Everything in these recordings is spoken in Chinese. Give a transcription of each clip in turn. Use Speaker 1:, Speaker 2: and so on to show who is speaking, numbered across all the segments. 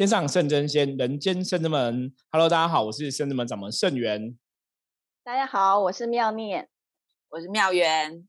Speaker 1: 天上圣真仙，人间圣真门。Hello，大家好，我是圣真门掌门圣元。
Speaker 2: 大家好，我是妙念，
Speaker 3: 我是妙元。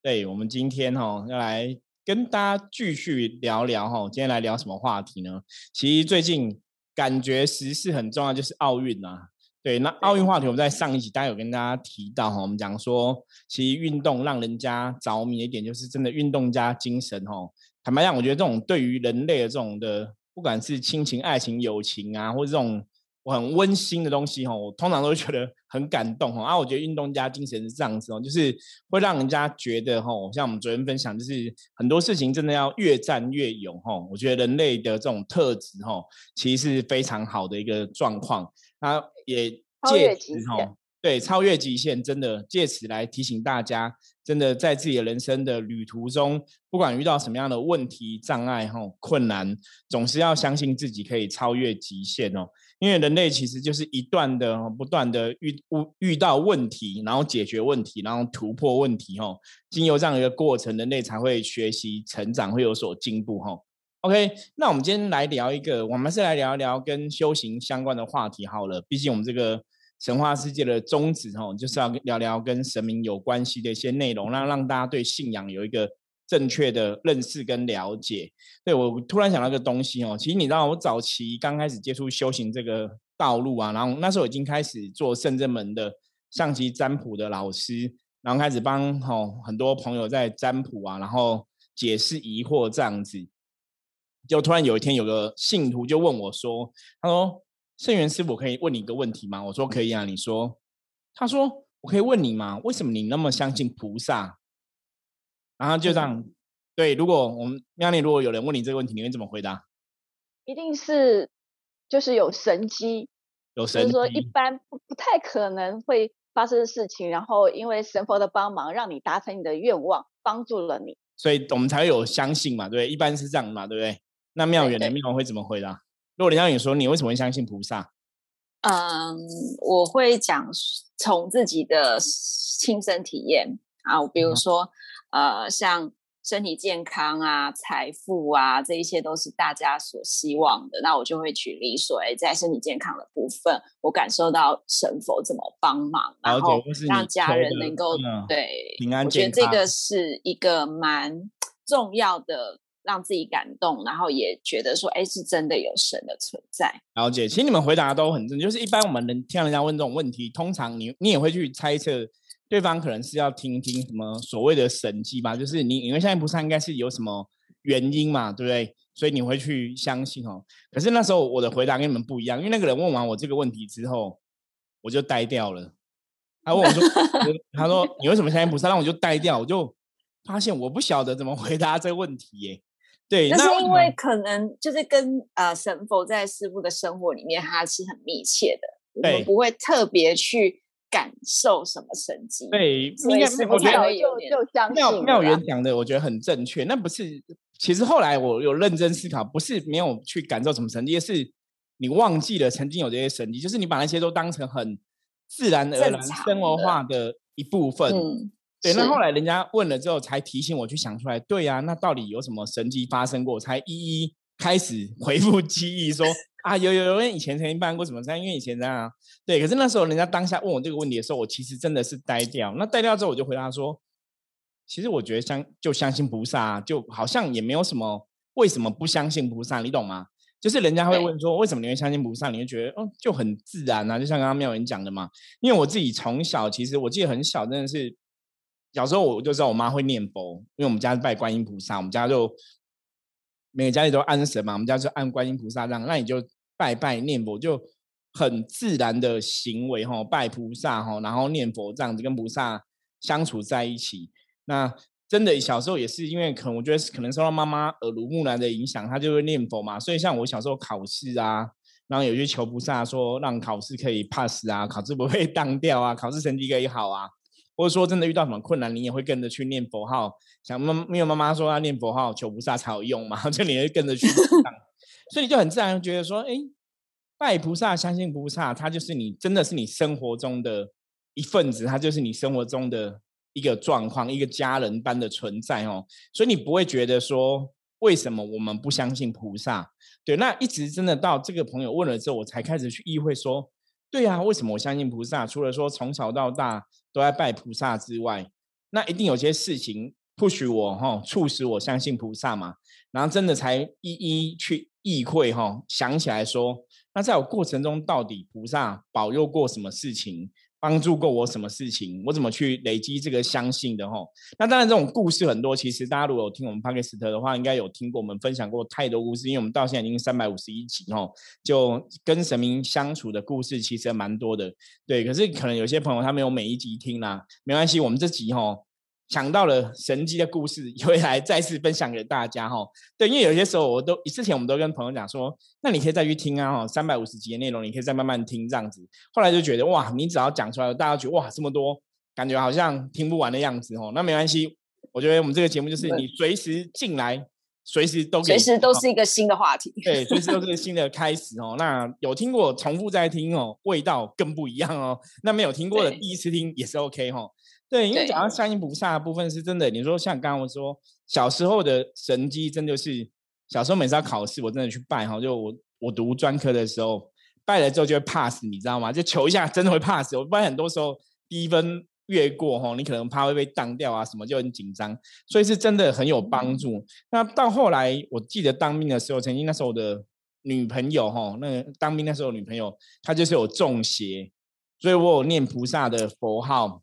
Speaker 1: 对，我们今天哈要来跟大家继续聊聊哈，今天来聊什么话题呢？其实最近感觉时事很重要，就是奥运啊。对，那奥运话题我们在上一集大家有跟大家提到哈，我们讲说，其实运动让人家着迷一点，就是真的运动加精神哈。坦白讲，我觉得这种对于人类的这种的，不管是亲情、爱情、友情啊，或者这种很温馨的东西哈，我通常都会觉得很感动哈。啊，我觉得运动家精神是这样子哦，就是会让人家觉得哈，像我们昨天分享，就是很多事情真的要越战越勇哈。我觉得人类的这种特质哈，其实是非常好的一个状况。那也借此哈，对，超越极限，真的借此来提醒大家，真的在自己的人生的旅途中，不管遇到什么样的问题、障碍吼、困难，总是要相信自己可以超越极限哦。因为人类其实就是一段的、不断的遇遇到问题，然后解决问题，然后突破问题吼。经由这样一个过程，人类才会学习成长，会有所进步吼。OK，那我们今天来聊一个，我们是来聊一聊跟修行相关的话题好了。毕竟我们这个神话世界的宗旨哦，就是要聊聊跟神明有关系的一些内容，让让大家对信仰有一个正确的认识跟了解。对我突然想到一个东西哦，其实你知道，我早期刚开始接触修行这个道路啊，然后那时候已经开始做圣正门的上级占卜的老师，然后开始帮吼很多朋友在占卜啊，然后解释疑惑这样子。就突然有一天，有个信徒就问我说：“他说，圣元师傅可以问你一个问题吗？”我说：“可以啊。”你说：“他说我可以问你吗？为什么你那么相信菩萨？”然后就这样，对。如果我们妙丽，如果有人问你这个问题，你会怎么回答？
Speaker 2: 一定是就是有神机，
Speaker 1: 有神，
Speaker 2: 就是说一般不不太可能会发生的事情，然后因为神佛的帮忙，让你达成你的愿望，帮助了你，
Speaker 1: 所以我们才会有相信嘛，对不对？一般是这样嘛，对不对？那妙远的妙远会怎么回答？如果人家你说你为什么会相信菩萨？
Speaker 3: 嗯，我会讲从自己的亲身体验啊，比如说呃，像身体健康啊、财富啊，这一些都是大家所希望的。那我就会举例说，哎，在身体健康的部分，我感受到神佛怎么帮忙，然后让家人能够对
Speaker 1: 平安。
Speaker 3: 我觉得这个是一个蛮重要的。让自己感动，然后也觉得说，哎，是真的有神的存在。
Speaker 1: 了解，其实你们回答都很正，就是一般我们能听人家问这种问题，通常你你也会去猜测对方可能是要听听什么所谓的神迹吧，就是你因为现在不是应该是有什么原因嘛，对不对？所以你会去相信哦。可是那时候我的回答跟你们不一样，因为那个人问完我这个问题之后，我就呆掉了。他问我说：“他说你为什么相信菩萨？”让我就呆掉，我就发现我不晓得怎么回答这个问题耶。对，
Speaker 3: 那是因为可能就是跟呃神佛在师傅的生活里面，他是很密切的，我们不会特别去感受什么神迹。
Speaker 1: 对，
Speaker 3: 应该是我觉得
Speaker 2: 就就相信
Speaker 1: 妙妙元讲的，我觉得很正确。那不是，其实后来我有认真思考，不是没有去感受什么神迹，是你忘记了曾经有这些神迹，就是你把那些都当成很自然而然生活化的一部分。对，那后来人家问了之后，才提醒我去想出来。对呀，那到底有什么神迹发生过？才一一开始 回复记忆，说啊，有有有人以前曾经办过什么事？因为以前这样啊。对，可是那时候人家当下问我这个问题的时候，我其实真的是呆掉。那呆掉之后，我就回答说，其实我觉得相就相信菩萨，就好像也没有什么为什么不相信菩萨，你懂吗？就是人家会问说，为什么你会相信菩萨？你会觉得哦，就很自然啊，就像刚刚妙人讲的嘛。因为我自己从小，其实我记得很小，真的是。小时候我就知道我妈会念佛，因为我们家是拜观音菩萨，我们家就每个家里都安神嘛，我们家就按观音菩萨这样，那你就拜拜念佛，就很自然的行为哈，拜菩萨哈，然后念佛这样子跟菩萨相处在一起。那真的小时候也是因为可能我觉得可能受到妈妈耳濡目染的影响，她就会念佛嘛，所以像我小时候考试啊，然后有些求菩萨说让考试可以 pass 啊，考试不会 当掉啊，考试成绩可以好啊。或者说真的遇到什么困难，你也会跟着去念佛号，想妈，因为妈妈说要念佛号求菩萨才有用嘛，就你会跟着去，所以你就很自然觉得说，哎，拜菩萨、相信菩萨，他就是你，真的是你生活中的一份子，他就是你生活中的一个状况，一个家人般的存在哦。所以你不会觉得说，为什么我们不相信菩萨？对，那一直真的到这个朋友问了之后，我才开始去意会说，对啊，为什么我相信菩萨？除了说从小到大都在拜菩萨之外，那一定有些事情不许我哈，促使我相信菩萨嘛。然后真的才一一去意会哈，想起来说，那在我过程中到底菩萨保佑过什么事情？帮助过我什么事情？我怎么去累积这个相信的吼？那当然，这种故事很多。其实大家如果有听我们帕克斯特的话，应该有听过我们分享过太多故事。因为我们到现在已经三百五十一集吼，就跟神明相处的故事其实蛮多的。对，可是可能有些朋友他没有每一集听啦，没关系，我们这集吼。想到了神机的故事，也会来再次分享给大家哈。对，因为有些时候我都之前我们都跟朋友讲说，那你可以再去听啊哈，三百五十集的内容，你可以再慢慢听这样子。后来就觉得哇，你只要讲出来，大家觉得哇这么多，感觉好像听不完的样子哦。那没关系，我觉得我们这个节目就是你随时进来，随时都
Speaker 3: 随时都是一个新的话题，
Speaker 1: 对，随时都是个新的 开始哦。那有听过重复再听哦，味道更不一样哦。那没有听过的第一次听也是 OK 哈。对，因为讲到相信菩萨的部分是真的。你说像刚刚我说小时候的神机，真的是小时候每次要考试，我真的去拜哈。就我我读专科的时候，拜了之后就会 pass，你知道吗？就求一下，真的会 pass。我不然很多时候低分越过哈，你可能怕会被当掉啊，什么就很紧张，所以是真的很有帮助。那到后来，我记得当兵的时候，曾经那时候的女朋友哈，那当兵那时候女朋友她就是有中邪，所以我有念菩萨的佛号。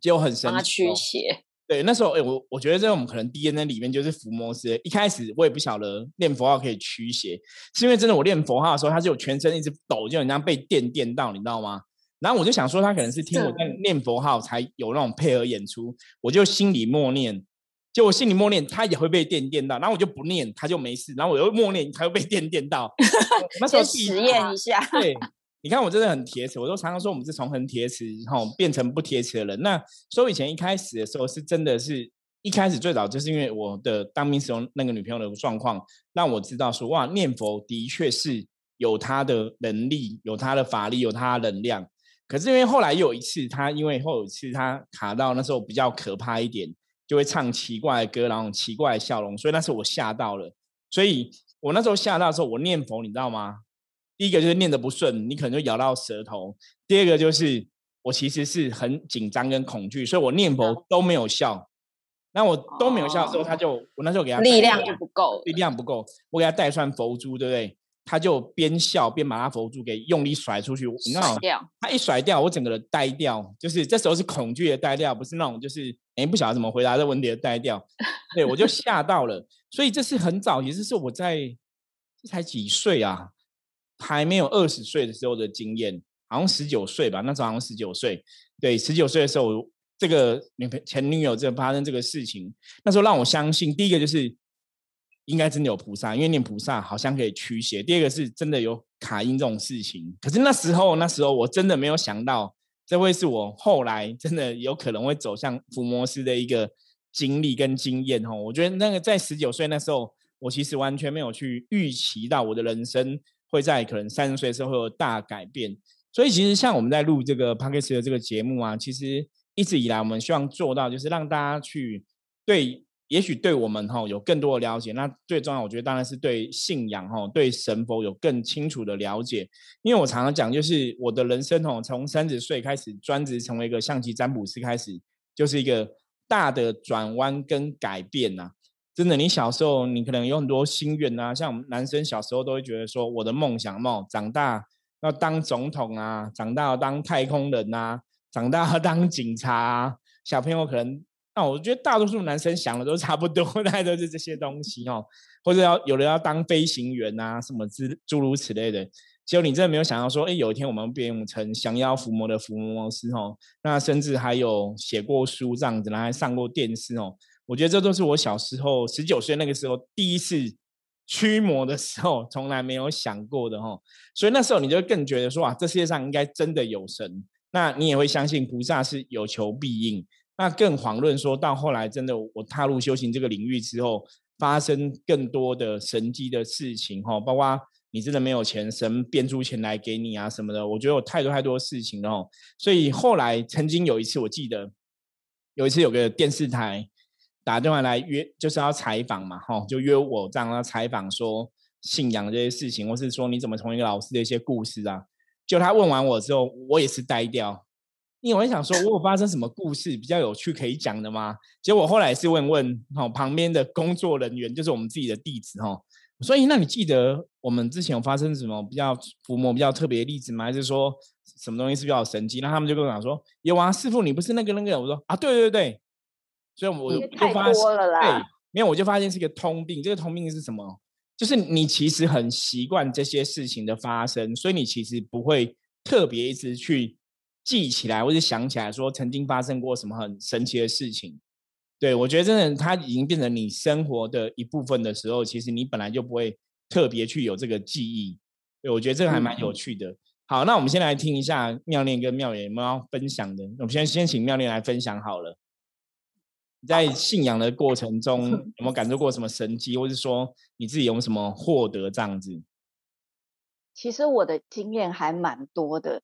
Speaker 1: 就很神
Speaker 3: 奇，驱邪。
Speaker 1: 对，那时候哎，我我觉得这我们可能 DNA 里面就是伏魔师。一开始我也不晓得念佛号可以驱邪，是因为真的我念佛号的时候，他就全身一直抖，就很像被电电到，你知道吗？然后我就想说，他可能是听我在念佛号才有那种配合演出，我就心里默念，就我心里默念，他也会被电电到，然后我就不念，他就没事，然后我又默念，他又被电电到。
Speaker 3: 那时候实验一下，
Speaker 1: 对。你看我真的很铁齿，我都常常说我们是从很铁齿，然后变成不铁齿的人。那所以以前一开始的时候，是真的是一开始最早就是因为我的当兵时候那个女朋友的状况，让我知道说哇，念佛的确是有他的能力，有他的法力，有他的能量。可是因为后来又有一次，他因为后有一次他卡到那时候比较可怕一点，就会唱奇怪的歌，然后奇怪的笑容，所以那时候我吓到了。所以我那时候吓到的时候，我念佛，你知道吗？第一个就是念的不顺，你可能就咬到舌头；第二个就是我其实是很紧张跟恐惧，所以我念佛都没有效。那我都没有效的时候，他就我那时候给他
Speaker 3: 力量就不够，
Speaker 1: 力量不够，我给他带串佛珠，对不对？他就边笑边把他佛珠给用力甩出去，你知道
Speaker 3: 掉。
Speaker 1: 他一甩掉，我整个人呆掉，就是这时候是恐惧的呆掉，不是那种就是哎不晓得怎么回答这问题的呆掉。对我就吓到了，所以这是很早，也就是我在这才几岁啊？还没有二十岁的时候的经验，好像十九岁吧，那时候好像十九岁。对，十九岁的时候，这个女朋前女友这发生这个事情，那时候让我相信，第一个就是应该真的有菩萨，因为念菩萨好像可以驱邪；第二个是真的有卡音这种事情。可是那时候，那时候我真的没有想到，这会是我后来真的有可能会走向伏魔师的一个经历跟经验。哦，我觉得那个在十九岁那时候，我其实完全没有去预期到我的人生。会在可能三十岁的时候会有大改变，所以其实像我们在录这个 p o d c a s 的这个节目啊，其实一直以来我们希望做到就是让大家去对，也许对我们哈有更多的了解。那最重要，我觉得当然是对信仰哈，对神佛有更清楚的了解。因为我常常讲，就是我的人生哦，从三十岁开始专职成为一个象棋占卜师开始，就是一个大的转弯跟改变呐。真的，你小时候你可能有很多心愿啊，像男生小时候都会觉得说，我的梦想梦长大要当总统啊，长大要当太空人啊，长大要当警察。啊。小朋友可能，那我觉得大多数男生想的都差不多，大概都是这些东西哦，或者要有人要当飞行员啊，什么之诸如此类的。结果你真的没有想到说，哎，有一天我们变成降妖伏魔的伏魔师哦，那甚至还有写过书这样子，然后还上过电视哦。我觉得这都是我小时候十九岁那个时候第一次驱魔的时候，从来没有想过的哦。所以那时候你就更觉得说啊，这世界上应该真的有神，那你也会相信菩萨是有求必应。那更遑论说到后来，真的我踏入修行这个领域之后，发生更多的神迹的事情哈，包括你真的没有钱，神变出钱来给你啊什么的。我觉得有太多太多事情了。所以后来曾经有一次，我记得有一次有个电视台。打电话来约，就是要采访嘛，哈，就约我这样要采访说信仰这些事情，或是说你怎么从一个老师的一些故事啊。就他问完我之后，我也是呆掉，因为我想说，我有发生什么故事比较有趣可以讲的吗？结果后来是问问哈旁边的工作人员，就是我们自己的弟子哈。所以那你记得我们之前有发生什么比较伏魔比较特别的例子吗？还是说什么东西是比较神奇？那他们就跟我讲说，有啊，师傅你不是那个那个？我说啊，对对对。所以我就发现，对，没有我就发现是一个通病。这个通病是什么？就是你其实很习惯这些事情的发生，所以你其实不会特别一直去记起来或者想起来说曾经发生过什么很神奇的事情。对我觉得真的，它已经变成你生活的一部分的时候，其实你本来就不会特别去有这个记忆。对我觉得这个还蛮有趣的。好，那我们先来听一下妙念跟妙言有没有要分享的。我们先先请妙念来分享好了。在信仰的过程中，有没有感受过什么神迹，或是说你自己有什么获得这样子？
Speaker 2: 其实我的经验还蛮多的。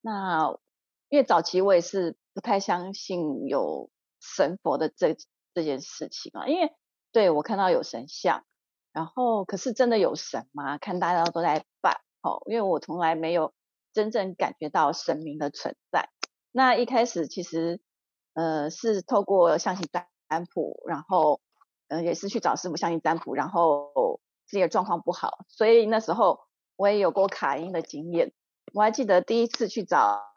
Speaker 2: 那因为早期我也是不太相信有神佛的这这件事情啊，因为对我看到有神像，然后可是真的有神吗？看大家都在拜，哦，因为我从来没有真正感觉到神明的存在。那一开始其实。呃，是透过象形占卜，然后，呃，也是去找师傅象形占卜，然后自己的状况不好，所以那时候我也有过卡音的经验。我还记得第一次去找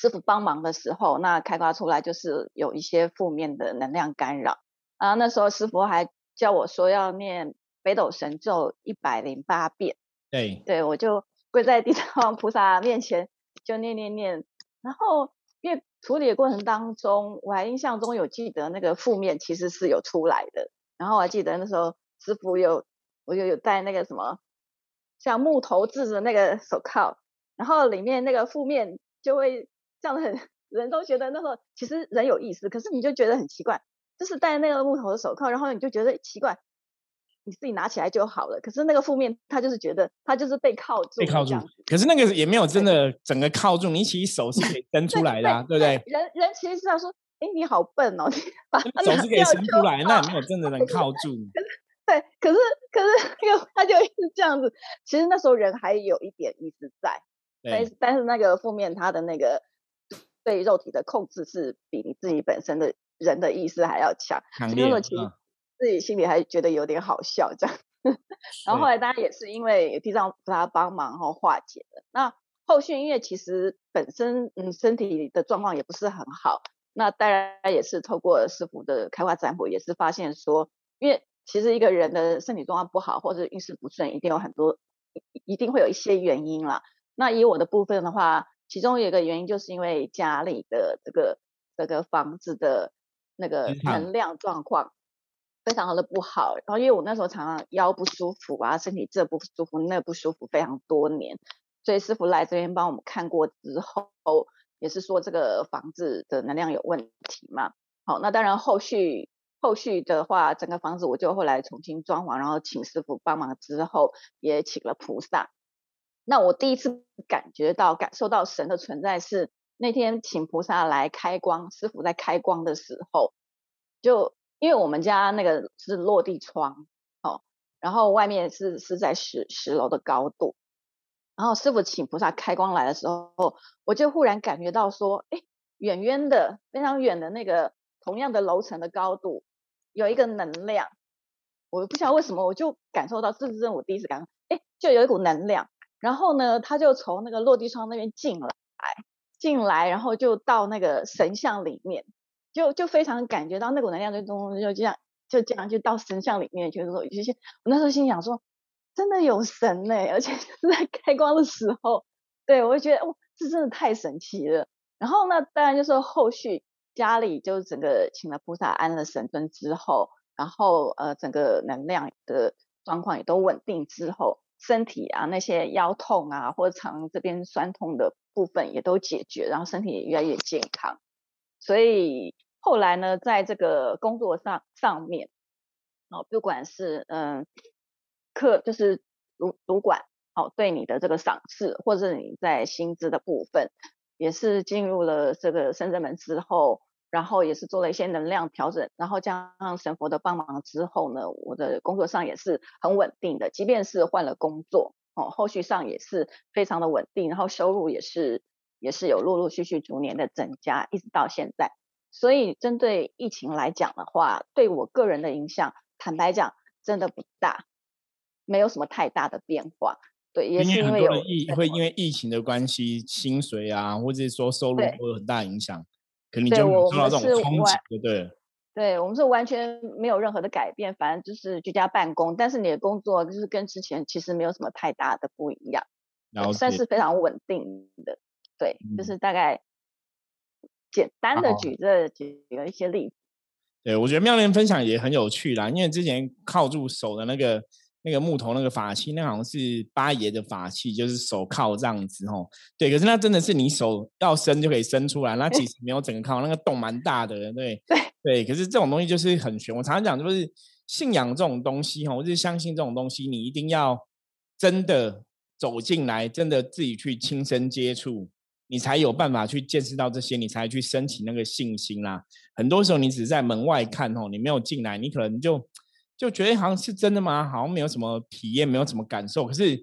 Speaker 2: 师傅帮忙的时候，那开发出来就是有一些负面的能量干扰啊。那时候师傅还叫我说要念北斗神咒一百零八遍，
Speaker 1: 对，
Speaker 2: 对我就跪在地藏王 菩萨面前就念念念，然后因为。处理的过程当中，我还印象中有记得那个负面其实是有出来的，然后我还记得那时候师傅有我就有戴那个什么像木头制的那个手铐，然后里面那个负面就会这样的很 人都觉得那时候其实人有意思，可是你就觉得很奇怪，就是戴那个木头的手铐，然后你就觉得奇怪。你自己拿起来就好了。可是那个负面，他就是觉得他就是被铐住，
Speaker 1: 被铐住。可是那个也没有真的整个铐住，你其实手是可以伸 出来的，对不对？
Speaker 2: 人人其实是要说，哎，你好笨哦，你把
Speaker 1: 手是可以伸出来，那也没有真的能铐 住。
Speaker 2: 对，可是可是那个他就一直这样子。其实那时候人还有一点意思在，但是但是那个负面，他的那个对肉体的控制是比你自己本身的人的意识还要强。
Speaker 1: 强烈。
Speaker 2: 自己心里还觉得有点好笑这样，然后后来大家也是因为地藏菩萨帮忙后化解的。那后续因为其实本身嗯身体的状况也不是很好，那当然也是透过师傅的开化占卜，也是发现说，因为其实一个人的身体状况不好或者运势不顺，一定有很多一定会有一些原因啦。那以我的部分的话，其中有一个原因就是因为家里的这个这个房子的那个能量状况。非常的不好，然后因为我那时候常常腰不舒服啊，身体这不舒服那不舒服非常多年，所以师傅来这边帮我们看过之后，也是说这个房子的能量有问题嘛。好，那当然后续后续的话，整个房子我就后来重新装潢，然后请师傅帮忙之后，也请了菩萨。那我第一次感觉到感受到神的存在是那天请菩萨来开光，师傅在开光的时候。就。因为我们家那个是落地窗，哦，然后外面是是在十十楼的高度，然后师傅请菩萨开光来的时候，我就忽然感觉到说，哎，远远的非常远的那个同样的楼层的高度，有一个能量，我不晓得为什么，我就感受到，这是我第一次感受，哎，就有一股能量，然后呢，他就从那个落地窗那边进来，进来，然后就到那个神像里面。就就非常感觉到那股能量就东就这样就这样就到神像里面去说，有些我那时候心想说，真的有神呢，而且是在 开光的时候，对我就觉得哦，这真的太神奇了。然后呢，当然就是后续家里就整个请了菩萨安了神尊之后，然后呃整个能量的状况也都稳定之后，身体啊那些腰痛啊或者肠这边酸痛的部分也都解决，然后身体也越来越健康，所以。后来呢，在这个工作上上面，哦，不管是嗯，客就是主主管，哦，对你的这个赏识，或者你在薪资的部分，也是进入了这个深圳门之后，然后也是做了一些能量调整，然后加上神佛的帮忙之后呢，我的工作上也是很稳定的，即便是换了工作哦，后续上也是非常的稳定，然后收入也是也是有陆陆续续逐年的增加，一直到现在。所以针对疫情来讲的话，对我个人的影响，坦白讲真的不大，没有什么太大的变化。对，也是因为有
Speaker 1: 疫会因为疫情的关系，薪水啊，或者是说收入会有很大影响。肯定就受到这种冲击，对对？
Speaker 2: 对，我们是完全没有任何的改变，反正就是居家办公，但是你的工作就是跟之前其实没有什么太大的不一样，算是非常稳定的。对，就是大概简单的举这举了一些例子。
Speaker 1: 对，我觉得妙莲分享也很有趣啦，因为之前靠住手的那个。那个木头那个法器，那好像是八爷的法器，就是手铐这样子哦。对，可是那真的是你手要伸就可以伸出来，那其实没有整个铐，那个洞蛮大的。对
Speaker 2: 对
Speaker 1: 对，可是这种东西就是很玄。我常常讲，就是信仰这种东西哈，我就是相信这种东西，你一定要真的走进来，真的自己去亲身接触，你才有办法去见识到这些，你才去升起那个信心啦。很多时候你只是在门外看哦，你没有进来，你可能就。就觉得好像是真的吗？好像没有什么体验，没有什么感受。可是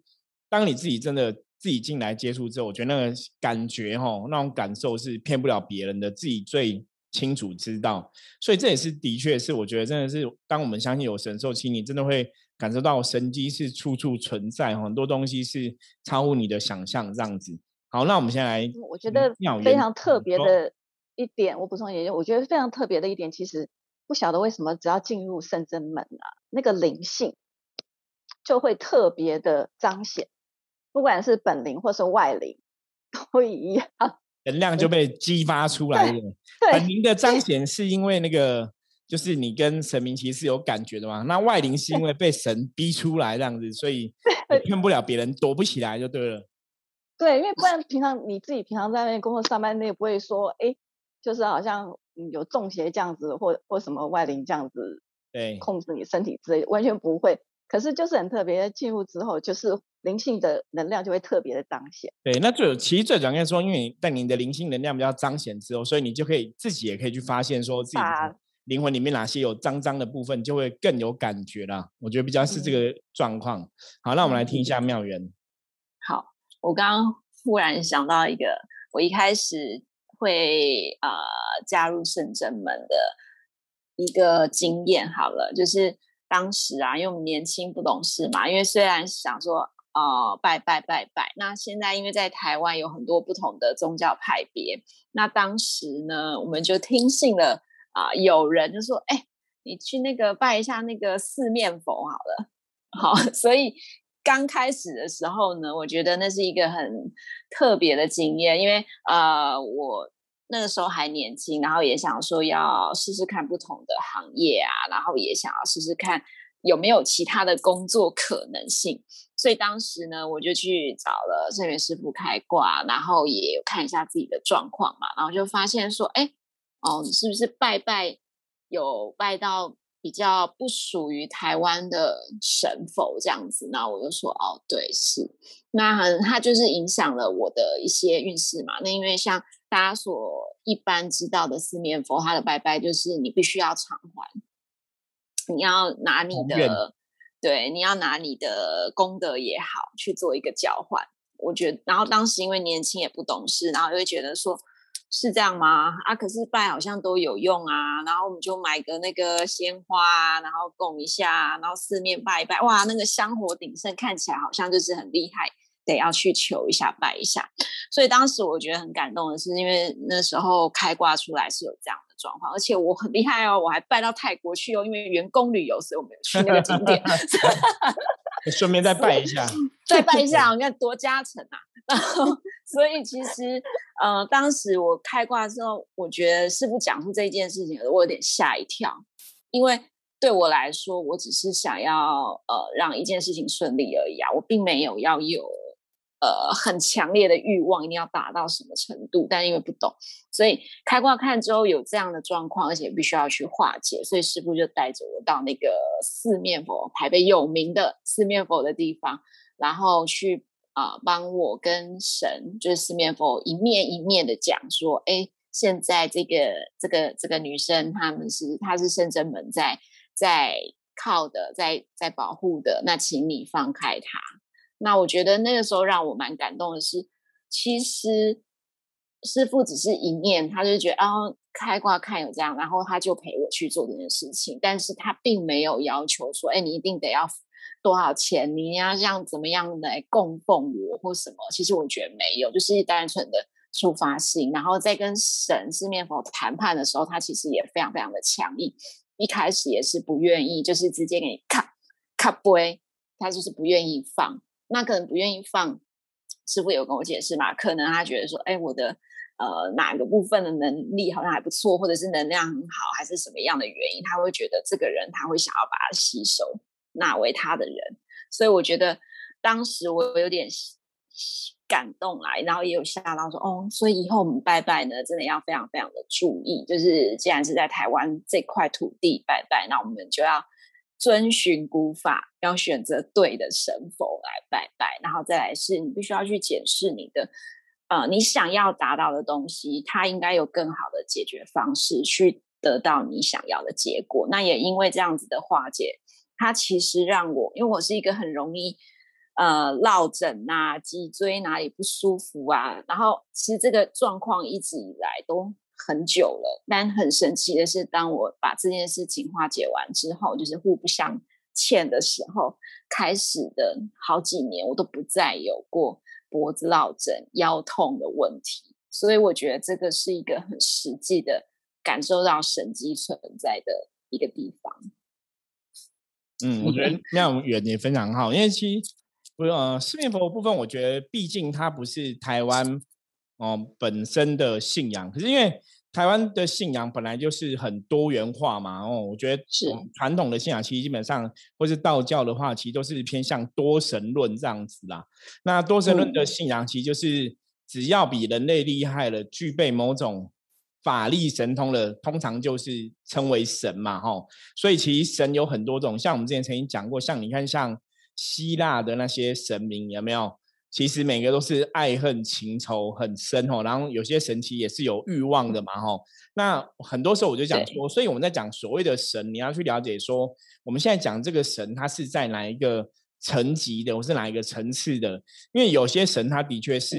Speaker 1: 当你自己真的自己进来接触之后，我觉得那个感觉哈，那种感受是骗不了别人的，自己最清楚知道。所以这也是的确是，我觉得真的是，当我们相信有神兽，其实你真的会感受到神机是处处存在，很多东西是超乎你的想象这样子。好，那我们先来，
Speaker 2: 我觉得非常特别的一点，我补充一点，我觉得非常特别的一点，其实。不晓得为什么，只要进入圣真门啊，那个灵性就会特别的彰显，不管是本灵或是外灵都一样，
Speaker 1: 能量就被激发出来了。本灵的彰显是因为那个，就是你跟神明其实是有感觉的嘛。那外灵是因为被神逼出来这样子，所以骗不了别人，躲不起来就对了。
Speaker 2: 对，因为不然平常你自己平常在那工作上班，你也不会说，哎，就是好像。有中邪这样子，或或什么外灵这样子，
Speaker 1: 对，
Speaker 2: 控制你身体之类，完全不会。可是就是很特别，进入之后，就是灵性的能量就会特别的彰显。
Speaker 1: 对，那最其实最主要说，因为在你的灵性能量比较彰显之后，所以你就可以自己也可以去发现，说自己灵魂里面哪些有脏脏的部分，就会更有感觉啦。我觉得比较是这个状况。好，那我们来听一下妙缘。
Speaker 3: 好，我刚刚忽然想到一个，我一开始。会呃加入圣真门的一个经验好了，就是当时啊，因为我们年轻不懂事嘛，因为虽然想说呃拜拜拜拜，那现在因为在台湾有很多不同的宗教派别，那当时呢，我们就听信了啊，有人就说，哎，你去那个拜一下那个四面佛好了，好，所以。刚开始的时候呢，我觉得那是一个很特别的经验，因为呃，我那个时候还年轻，然后也想说要试试看不同的行业啊，然后也想要试试看有没有其他的工作可能性，所以当时呢，我就去找了圣元师傅开挂，然后也看一下自己的状况嘛，然后就发现说，哎，哦，你是不是拜拜有拜到？比较不属于台湾的神佛这样子，那我就说哦，对，是，那很，它就是影响了我的一些运势嘛。那因为像大家所一般知道的四面佛，它的拜拜就是你必须要偿还，你要拿你的，对，你要拿你的功德也好去做一个交换。我觉得，然后当时因为年轻也不懂事，然后就会觉得说。是这样吗？啊，可是拜好像都有用啊，然后我们就买个那个鲜花，然后供一下，然后四面拜一拜，哇，那个香火鼎盛，看起来好像就是很厉害，得要去求一下拜一下。所以当时我觉得很感动的是，因为那时候开挂出来是有这样的状况，而且我很厉害哦，我还拜到泰国去哦，因为员工旅游，所以我们有去那个景点，
Speaker 1: 顺便再拜一下，
Speaker 3: 再拜一下，你看多加成啊！然后，所以其实，呃，当时我开挂之后，我觉得师傅讲出这件事情，我有点吓一跳，因为对我来说，我只是想要呃让一件事情顺利而已啊，我并没有要有呃很强烈的欲望，一定要达到什么程度。但因为不懂，所以开挂看之后有这样的状况，而且必须要去化解，所以师傅就带着我到那个四面佛台北有名的四面佛的地方，然后去。啊，帮我跟神就是四面佛一面一面的讲说，哎，现在这个这个这个女生，他们是她是圣真门在在靠的，在在保护的，那请你放开她。那我觉得那个时候让我蛮感动的是，其实师傅只是一念，他就觉得啊开挂看有这样，然后他就陪我去做这件事情，但是他并没有要求说，哎，你一定得要多少钱，你要这样怎么样来供奉我或什么。其实我觉得没有，就是单纯的出发心，然后在跟神四面佛谈判的时候，他其实也非常非常的强硬，一开始也是不愿意，就是直接给你卡卡杯，他就是不愿意放。那可能不愿意放，师傅有跟我解释嘛？可能他觉得说，哎，我的呃哪个部分的能力好像还不错，或者是能量很好，还是什么样的原因，他会觉得这个人他会想要把他吸收纳为他的人。所以我觉得当时我有点感动来，然后也有吓到说，哦，所以以后我们拜拜呢，真的要非常非常的注意，就是既然是在台湾这块土地拜拜，那我们就要。遵循古法，要选择对的神佛来拜拜，然后再来是你必须要去检视你的，呃，你想要达到的东西，它应该有更好的解决方式去得到你想要的结果。那也因为这样子的化解，它其实让我，因为我是一个很容易呃落枕啊、脊椎哪里不舒服啊，然后其实这个状况一直以来都。很久了，但很神奇的是，当我把这件事情化解完之后，就是互不相欠的时候，开始的好几年，我都不再有过脖子落枕、腰痛的问题。所以我觉得这个是一个很实际的感受到神机存在的一个地方。
Speaker 1: 嗯，我觉得 妙远也非常好，因为其实呃四面佛部分，我觉得毕竟它不是台湾。哦，本身的信仰，可是因为台湾的信仰本来就是很多元化嘛，哦，我觉得
Speaker 3: 是
Speaker 1: 传统的信仰，其实基本上或是道教的话，其实都是偏向多神论这样子啦。那多神论的信仰，其实就是只要比人类厉害了，具备某种法力神通的，通常就是称为神嘛，吼。所以其实神有很多种，像我们之前曾经讲过，像你看像希腊的那些神明，有没有？其实每个都是爱恨情仇很深哦，然后有些神奇也是有欲望的嘛吼。那很多时候我就讲说，所以我们在讲所谓的神，你要去了解说，我们现在讲这个神，它是在哪一个层级的，或是哪一个层次的？因为有些神，他的确是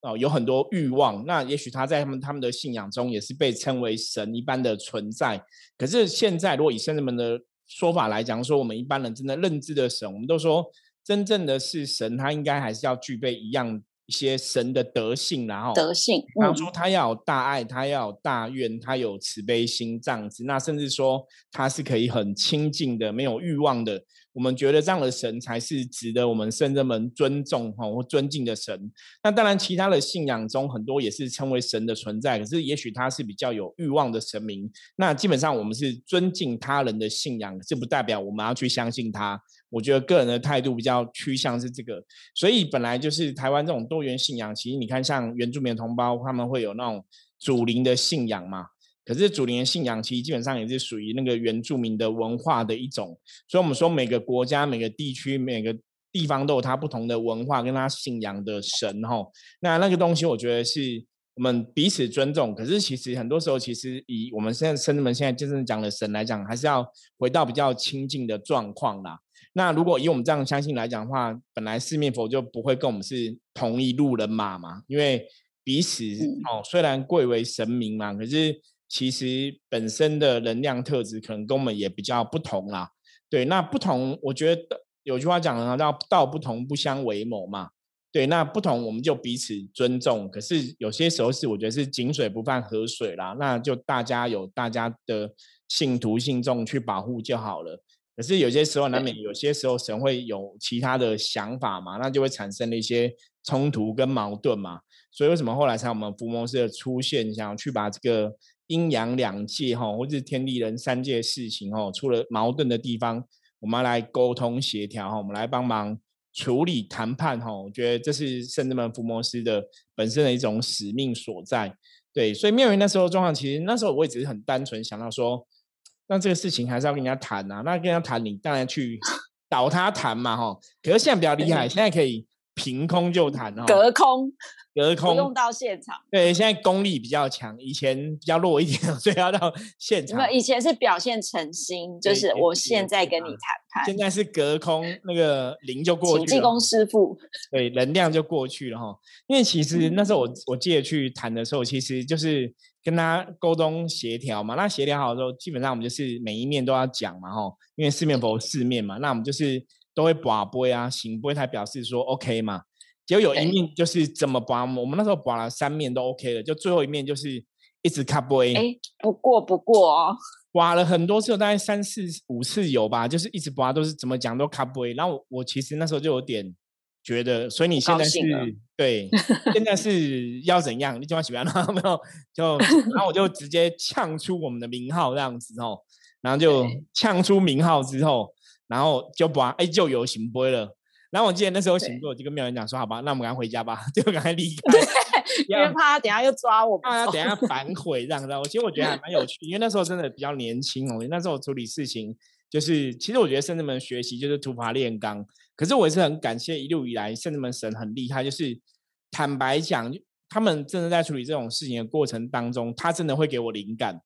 Speaker 1: 哦有很多欲望，那也许他在他们他们的信仰中也是被称为神一般的存在。可是现在如果以圣人们的说法来讲，说我们一般人真的认知的神，我们都说。真正的是神，他应该还是要具备一样一些神的德性，然后
Speaker 3: 德性，
Speaker 1: 比方说他要有大爱，他要有大愿，他有慈悲心这样子。那甚至说他是可以很亲近的，没有欲望的。我们觉得这样的神才是值得我们圣人们尊重哈或尊敬的神。那当然，其他的信仰中很多也是称为神的存在，可是也许他是比较有欲望的神明。那基本上我们是尊敬他人的信仰，这不代表我们要去相信他。我觉得个人的态度比较趋向是这个，所以本来就是台湾这种多元信仰，其实你看像原住民同胞他们会有那种祖灵的信仰嘛，可是祖灵的信仰其实基本上也是属于那个原住民的文化的一种，所以我们说每个国家、每个地区、每个地方都有它不同的文化跟它信仰的神吼，那那个东西我觉得是我们彼此尊重，可是其实很多时候其实以我们现在生人们现在真正讲的神来讲，还是要回到比较亲近的状况啦。那如果以我们这样相信来讲的话，本来四面佛就不会跟我们是同一路人马嘛，因为彼此哦，虽然贵为神明嘛，可是其实本身的能量特质可能跟我们也比较不同啦。对，那不同，我觉得有句话讲的叫“道不同不相为谋”嘛。对，那不同我们就彼此尊重。可是有些时候是我觉得是井水不犯河水啦，那就大家有大家的信徒信众去保护就好了。可是有些时候难免，有些时候神会有其他的想法嘛，那就会产生了一些冲突跟矛盾嘛。所以为什么后来才我们伏魔师的出现，想要去把这个阴阳两界哈，或者是天地人三界事情哈，出了矛盾的地方，我们来沟通协调哈，我们来帮忙处理谈判哈。我觉得这是圣人们伏魔师的本身的一种使命所在。对，所以妙云那时候状况，其实那时候我也只是很单纯想到说。那这个事情还是要跟人家谈啊，那跟人家谈，你当然去 找他谈嘛，哈。可是现在比较厉害，现在可以凭空就谈哦，
Speaker 3: 隔空，
Speaker 1: 隔空
Speaker 3: 不用到现场。
Speaker 1: 对，现在功力比较强，以前比较弱一点，所以要到现场。
Speaker 3: 以前是表现诚心，就是我现在跟你谈判。
Speaker 1: 现在是隔空，那个灵就过去了。
Speaker 3: 技工师傅，
Speaker 1: 对，能量就过去了哈。因为其实那时候我我记得去谈的时候，其实就是跟他沟通协调嘛。那协调好之后，基本上我们就是每一面都要讲嘛哈。因为四面佛四面嘛，那我们就是都会把杯啊，行杯才表示说 OK 嘛。结果有一面就是怎么拔，我们那时候拔了三面都 OK 了，就最后一面就是一直卡波。
Speaker 3: 哎，不过不过哦，
Speaker 1: 拔了很多次，大概三四五次有吧，就是一直拔都是怎么讲都卡杯。然后我其实那时候就有点觉得，所以你现在是对，现在是要怎样？你喜欢喜欢没有？就 然后我就直接呛出我们的名号这样子哦，然后就呛出名号之后，然后就拔，哎，就有行杯了。然后我记得那时候醒过，我就跟妙人讲说：“好吧，那我们赶快回家吧，就赶快离开，
Speaker 3: 因为怕他等下又抓我，
Speaker 1: 怕他等下反悔这样子。”我其实我觉得还蛮有趣，因为那时候真的比较年轻哦。那时候处理事情就是，其实我觉得圣子们学习就是突发炼钢。可是我也是很感谢一路以来圣子们神很厉害，就是坦白讲，他们真的在处理这种事情的过程当中，他真的会给我灵感。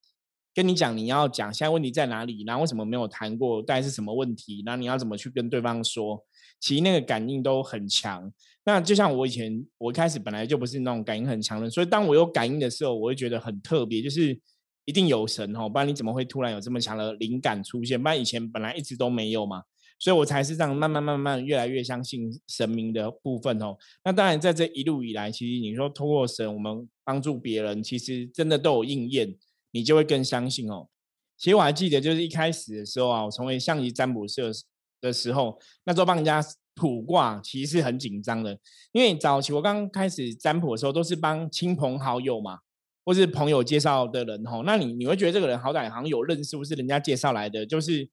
Speaker 1: 跟你讲，你要讲现在问题在哪里，然后为什么没有谈过，大概是什么问题，然后你要怎么去跟对方说，其实那个感应都很强。那就像我以前，我一开始本来就不是那种感应很强的，所以当我有感应的时候，我会觉得很特别，就是一定有神哦，不然你怎么会突然有这么强的灵感出现？不然以前本来一直都没有嘛，所以我才是这样慢慢慢慢越来越相信神明的部分哦。那当然在这一路以来，其实你说通过神，我们帮助别人，其实真的都有应验。你就会更相信哦。其实我还记得，就是一开始的时候啊，我成为象棋占卜师的时候，那时候帮人家卜卦，其实是很紧张的。因为早期我刚开始占卜的时候，都是帮亲朋好友嘛，或是朋友介绍的人吼。那你你会觉得这个人好歹好像有认识，不是人家介绍来的，就是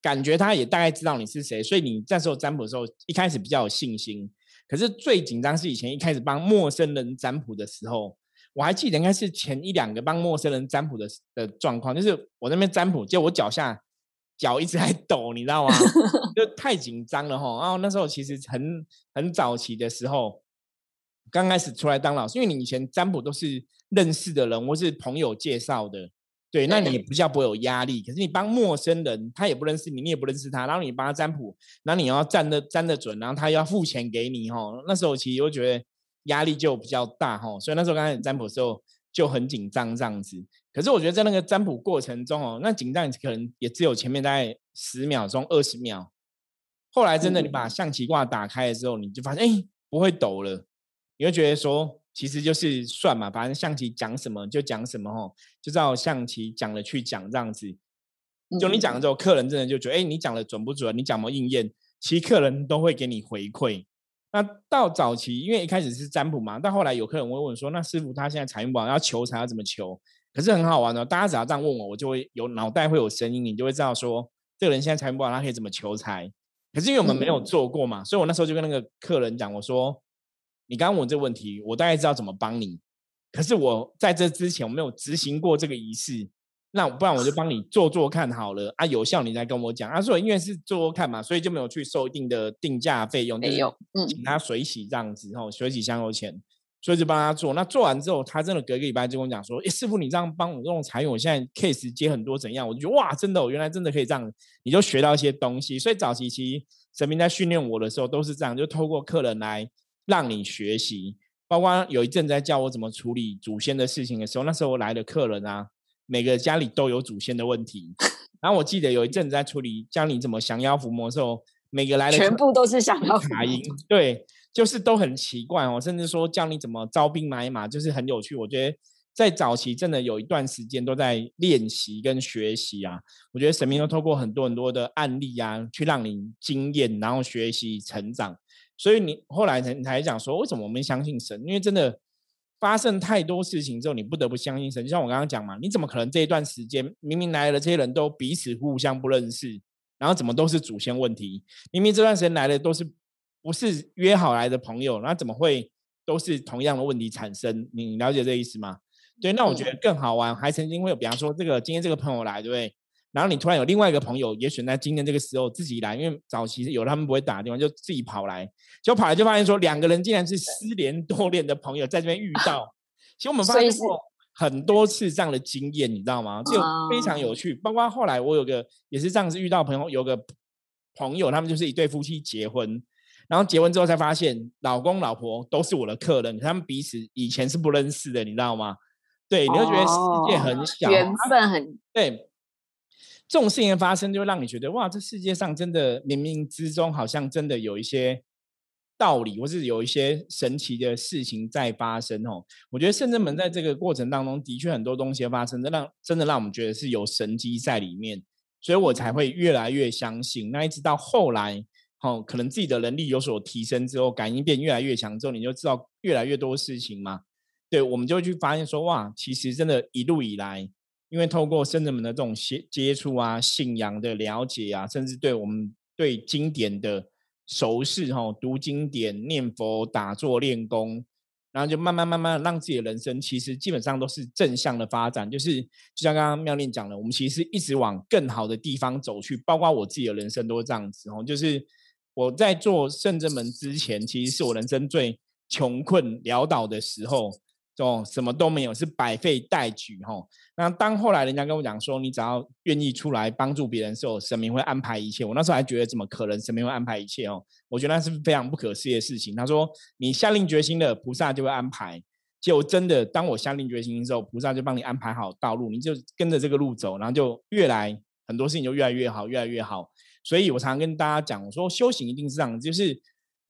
Speaker 1: 感觉他也大概知道你是谁，所以你那时候占卜的时候，一开始比较有信心。可是最紧张是以前一开始帮陌生人占卜的时候。我还记得应该是前一两个帮陌生人占卜的的状况，就是我那边占卜，就我脚下脚一直在抖，你知道吗？就 太紧张了哈。然后那时候其实很很早期的时候，刚开始出来当老师，因为你以前占卜都是认识的人或是朋友介绍的，对，那你比较不会有压力。可是你帮陌生人，他也不认识你，你也不认识他，然后你帮他占卜，然后你要占的占的准，然后他要付钱给你哈。那时候其实我觉得。压力就比较大哈，所以那时候刚开始占卜的时候就很紧张这样子。可是我觉得在那个占卜过程中哦，那紧张可能也只有前面大概十秒钟、二十秒。后来真的你把象棋卦打开的时候，你就发现哎不会抖了。你会觉得说其实就是算嘛，反正象棋讲什么就讲什么哦，就照象棋讲了去讲这样子。就你讲了之后，客人真的就觉得哎你讲的准不准？你讲没应验？其实客人都会给你回馈。那到早期，因为一开始是占卜嘛，到后来有客人会问说：“那师傅他现在财运不好，要求财要怎么求？”可是很好玩哦，大家只要这样问我，我就会有脑袋会有声音，你就会知道说这个人现在财运不好，他可以怎么求财。可是因为我们没有做过嘛，所以我那时候就跟那个客人讲，我说：“你刚刚问这个问题，我大概知道怎么帮你。可是我在这之前我没有执行过这个仪式。”那不然我就帮你做做看好了啊，有效你再跟我讲啊。说因为是做做看嘛，所以就没有去收一定的定价费用，
Speaker 3: 没有，
Speaker 1: 嗯，请他水洗这样子，然后水洗香油钱，所以就帮他做。那做完之后，他真的隔个礼拜就跟我讲说：“哎，师傅，你这样帮我用财运，我现在 case 接很多怎样？”我就觉得哇，真的，我原来真的可以这样，你就学到一些东西。所以早期其实神明在训练我的时候都是这样，就透过客人来让你学习。包括有一阵在教我怎么处理祖先的事情的时候，那时候来的客人啊。每个家里都有祖先的问题，然后我记得有一阵在处理教你怎么降妖伏魔的时候，每个来的
Speaker 3: 全部都是降妖
Speaker 1: 卡音，对，就是都很奇怪哦，甚至说教你怎么招兵买马，就是很有趣。我觉得在早期真的有一段时间都在练习跟学习啊。我觉得神明都透过很多很多的案例啊，去让你经验，然后学习成长。所以你后来才才讲说，为什么我们相信神？因为真的。发生太多事情之后，你不得不相信神。就像我刚刚讲嘛，你怎么可能这一段时间明明来了这些人都彼此互相不认识，然后怎么都是祖先问题？明明这段时间来的都是不是约好来的朋友，那怎么会都是同样的问题产生？你了解这意思吗？对，那我觉得更好玩。还曾经会有，比方说这个今天这个朋友来，对不对？然后你突然有另外一个朋友也选在今天这个时候自己来，因为早期有他们不会打电话，就自己跑来，就跑来就发现说两个人竟然是失联多年的朋友在这边遇到。其实我们发现过很多次这样的经验，你知道吗？就非常有趣。包括后来我有个也是这样子遇到朋友，有个朋友他们就是一对夫妻结婚，然后结婚之后才发现老公老婆都是我的客人，他们彼此以前是不认识的，你知道吗？对，你就觉得世界很小，
Speaker 3: 缘分很
Speaker 1: 对。这种事情发生，就让你觉得哇，这世界上真的冥冥之中好像真的有一些道理，或是有一些神奇的事情在发生哦。我觉得圣人们在这个过程当中，的确很多东西发生，真让真的让我们觉得是有神机在里面，所以我才会越来越相信。那一直到后来，哦，可能自己的能力有所提升之后，感应变越来越强之后，你就知道越来越多事情嘛。对，我们就会去发现说，哇，其实真的，一路以来。因为透过圣人们的这种接接触啊、信仰的了解啊，甚至对我们对经典的熟识哈，读经典、念佛、打坐、练功，然后就慢慢慢慢让自己的人生其实基本上都是正向的发展。就是就像刚刚妙念讲的，我们其实一直往更好的地方走去，包括我自己的人生都是这样子哦。就是我在做圣人门之前，其实是我人生最穷困潦倒的时候。哦，什么都没有，是百废待举哈。那当后来人家跟我讲说，你只要愿意出来帮助别人的时候，神明会安排一切。我那时候还觉得怎么可能，神明会安排一切哦？我觉得那是非常不可思议的事情。他说，你下定决心了，菩萨就会安排。就真的，当我下定决心的时候，菩萨就帮你安排好道路，你就跟着这个路走，然后就越来很多事情就越来越好，越来越好。所以我常常跟大家讲，我说修行一定是这样，就是。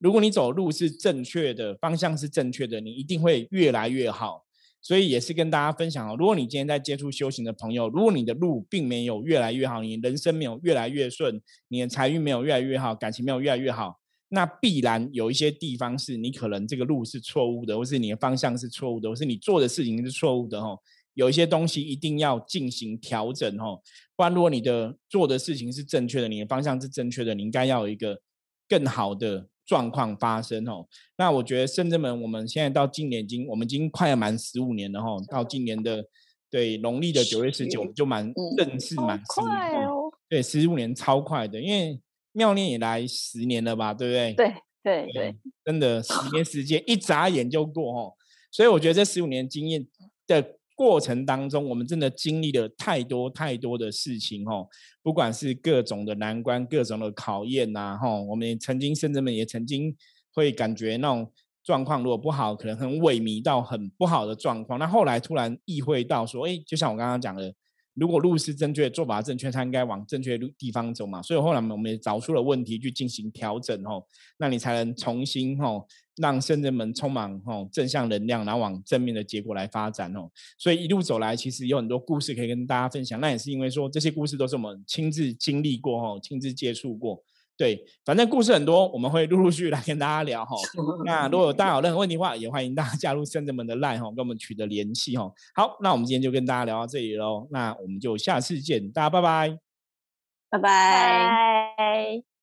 Speaker 1: 如果你走路是正确的方向是正确的，你一定会越来越好。所以也是跟大家分享哦。如果你今天在接触修行的朋友，如果你的路并没有越来越好，你人生没有越来越顺，你的财运没有越来越好，感情没有越来越好，那必然有一些地方是你可能这个路是错误的，或是你的方向是错误的，或是你做的事情是错误的哦。有一些东西一定要进行调整哦，不然如果你的做的事情是正确的，你的方向是正确的，你应该要有一个更好的。状况发生哦，那我觉得深圳门，我们现在到今年已经，我们已经快要满十五年了哈。到今年的对农历的九月十九，就满正式满十五年。对，十五年超快的，因为妙念也来十年了吧，对不对？
Speaker 2: 对对对，
Speaker 1: 真的十年时间一眨眼就过哦。所以我觉得这十五年经验的。过程当中，我们真的经历了太多太多的事情哦，不管是各种的难关、各种的考验呐，哈，我们曾经，甚至们也曾经会感觉那种状况如果不好，可能很萎靡到很不好的状况。那后来突然意会到说，哎，就像我刚刚讲的。如果路是正确，做法正确，他应该往正确路地方走嘛。所以后来我们也找出了问题去进行调整哦，那你才能重新哦，让圣人们充满哦正向能量，然后往正面的结果来发展哦。所以一路走来，其实有很多故事可以跟大家分享。那也是因为说这些故事都是我们亲自经历过哦，亲自接触过。对，反正故事很多，我们会陆陆续续来跟大家聊哈。那如果大家有任何问题的话，也欢迎大家加入圣人们的 line 哈，跟我们取得联系哈。好，那我们今天就跟大家聊到这里喽。那我们就下次见，大家拜拜，
Speaker 3: 拜拜。